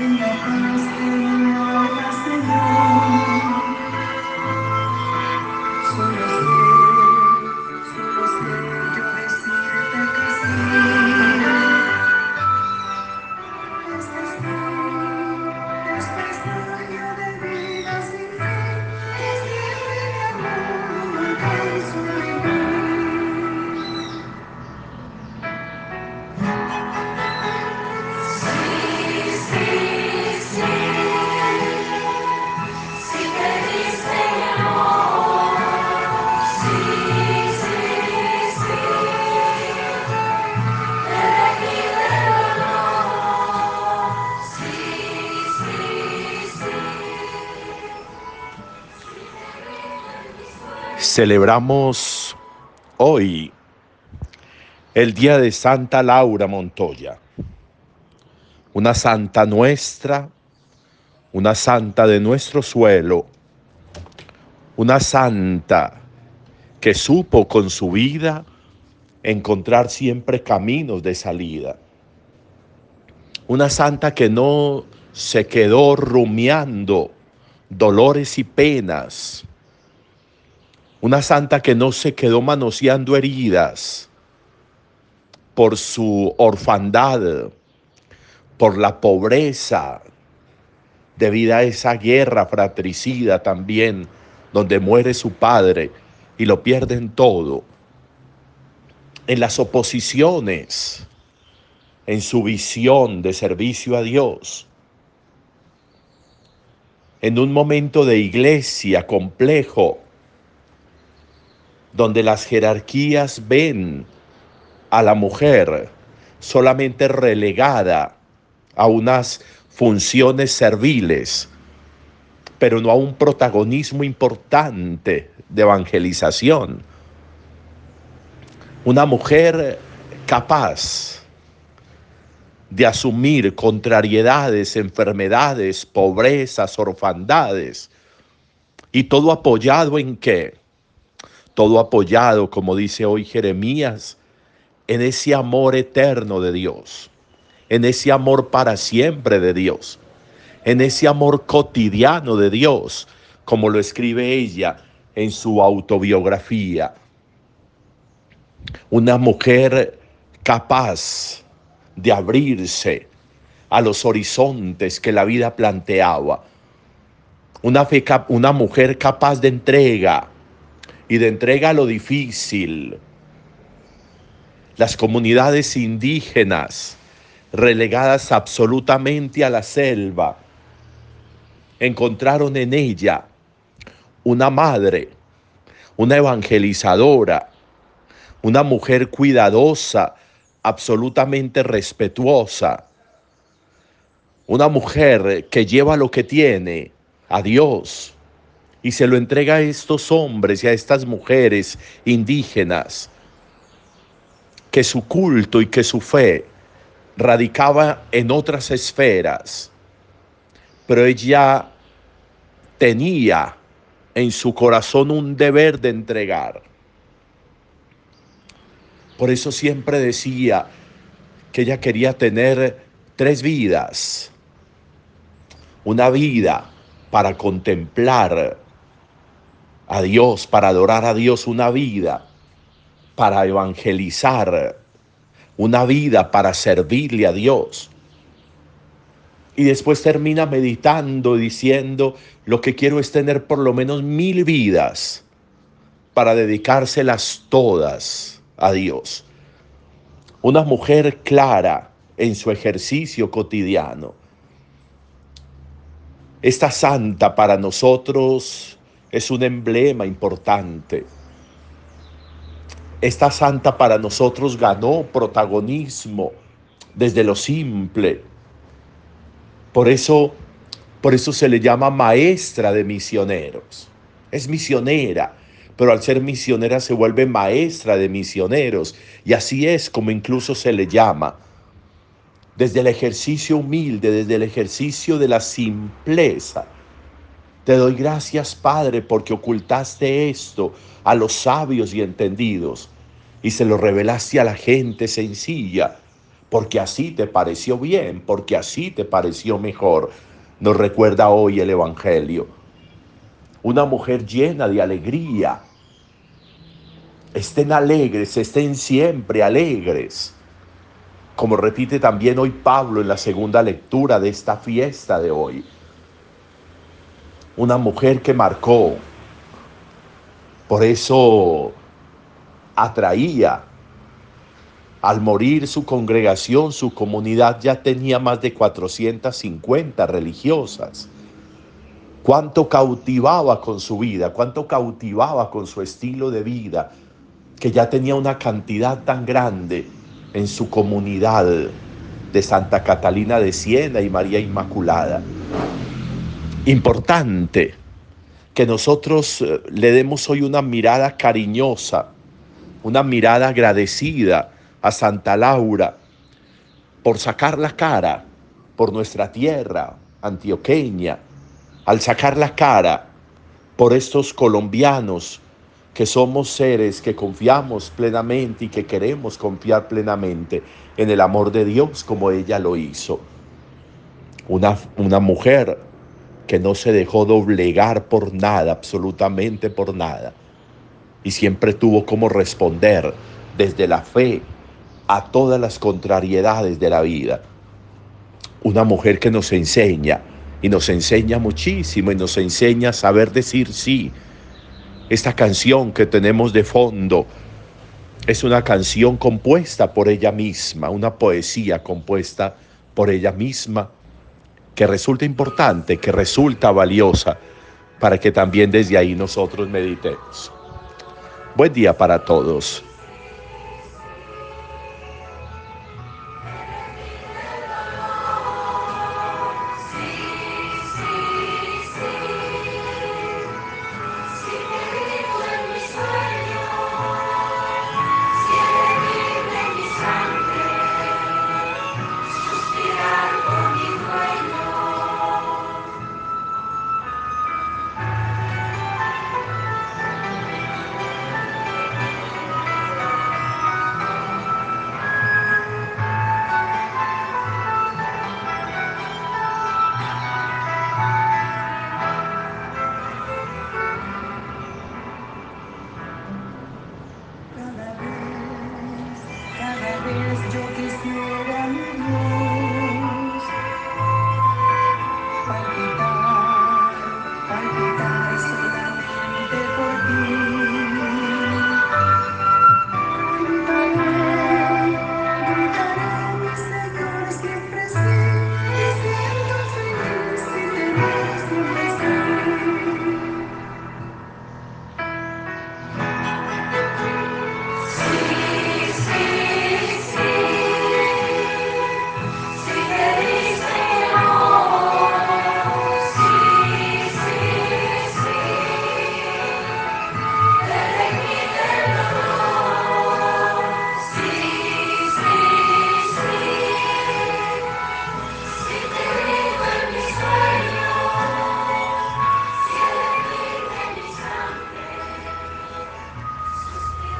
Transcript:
in your arms Celebramos hoy el día de Santa Laura Montoya, una santa nuestra, una santa de nuestro suelo, una santa que supo con su vida encontrar siempre caminos de salida, una santa que no se quedó rumiando dolores y penas, una santa que no se quedó manoseando heridas por su orfandad, por la pobreza, debido a esa guerra fratricida también, donde muere su padre y lo pierden todo. En las oposiciones, en su visión de servicio a Dios, en un momento de iglesia complejo, donde las jerarquías ven a la mujer solamente relegada a unas funciones serviles, pero no a un protagonismo importante de evangelización. Una mujer capaz de asumir contrariedades, enfermedades, pobrezas, orfandades, y todo apoyado en qué? Todo apoyado, como dice hoy Jeremías, en ese amor eterno de Dios, en ese amor para siempre de Dios, en ese amor cotidiano de Dios, como lo escribe ella en su autobiografía. Una mujer capaz de abrirse a los horizontes que la vida planteaba. Una, una mujer capaz de entrega, y de entrega a lo difícil. Las comunidades indígenas relegadas absolutamente a la selva encontraron en ella una madre, una evangelizadora, una mujer cuidadosa, absolutamente respetuosa, una mujer que lleva lo que tiene a Dios y se lo entrega a estos hombres y a estas mujeres indígenas, que su culto y que su fe radicaba en otras esferas, pero ella tenía en su corazón un deber de entregar. Por eso siempre decía que ella quería tener tres vidas. Una vida para contemplar a Dios, para adorar a Dios una vida, para evangelizar, una vida para servirle a Dios. Y después termina meditando y diciendo, lo que quiero es tener por lo menos mil vidas para dedicárselas todas a Dios. Una mujer clara en su ejercicio cotidiano. Esta santa para nosotros es un emblema importante. Esta santa para nosotros ganó protagonismo desde lo simple. Por eso, por eso se le llama maestra de misioneros. Es misionera, pero al ser misionera se vuelve maestra de misioneros. Y así es como incluso se le llama. Desde el ejercicio humilde, desde el ejercicio de la simpleza, te doy gracias, Padre, porque ocultaste esto a los sabios y entendidos y se lo revelaste a la gente sencilla porque así te pareció bien, porque así te pareció mejor. Nos recuerda hoy el Evangelio. Una mujer llena de alegría. Estén alegres, estén siempre alegres. Como repite también hoy Pablo en la segunda lectura de esta fiesta de hoy. Una mujer que marcó. Por eso atraía al morir su congregación, su comunidad ya tenía más de 450 religiosas. Cuánto cautivaba con su vida, cuánto cautivaba con su estilo de vida, que ya tenía una cantidad tan grande en su comunidad de Santa Catalina de Siena y María Inmaculada. Importante que nosotros eh, le demos hoy una mirada cariñosa, una mirada agradecida a Santa Laura por sacar la cara por nuestra tierra antioqueña, al sacar la cara por estos colombianos que somos seres que confiamos plenamente y que queremos confiar plenamente en el amor de Dios como ella lo hizo. Una, una mujer que no se dejó doblegar por nada, absolutamente por nada, y siempre tuvo como responder desde la fe a todas las contrariedades de la vida. Una mujer que nos enseña y nos enseña muchísimo y nos enseña a saber decir sí. Esta canción que tenemos de fondo es una canción compuesta por ella misma, una poesía compuesta por ella misma que resulta importante, que resulta valiosa para que también desde ahí nosotros meditemos. Buen día para todos.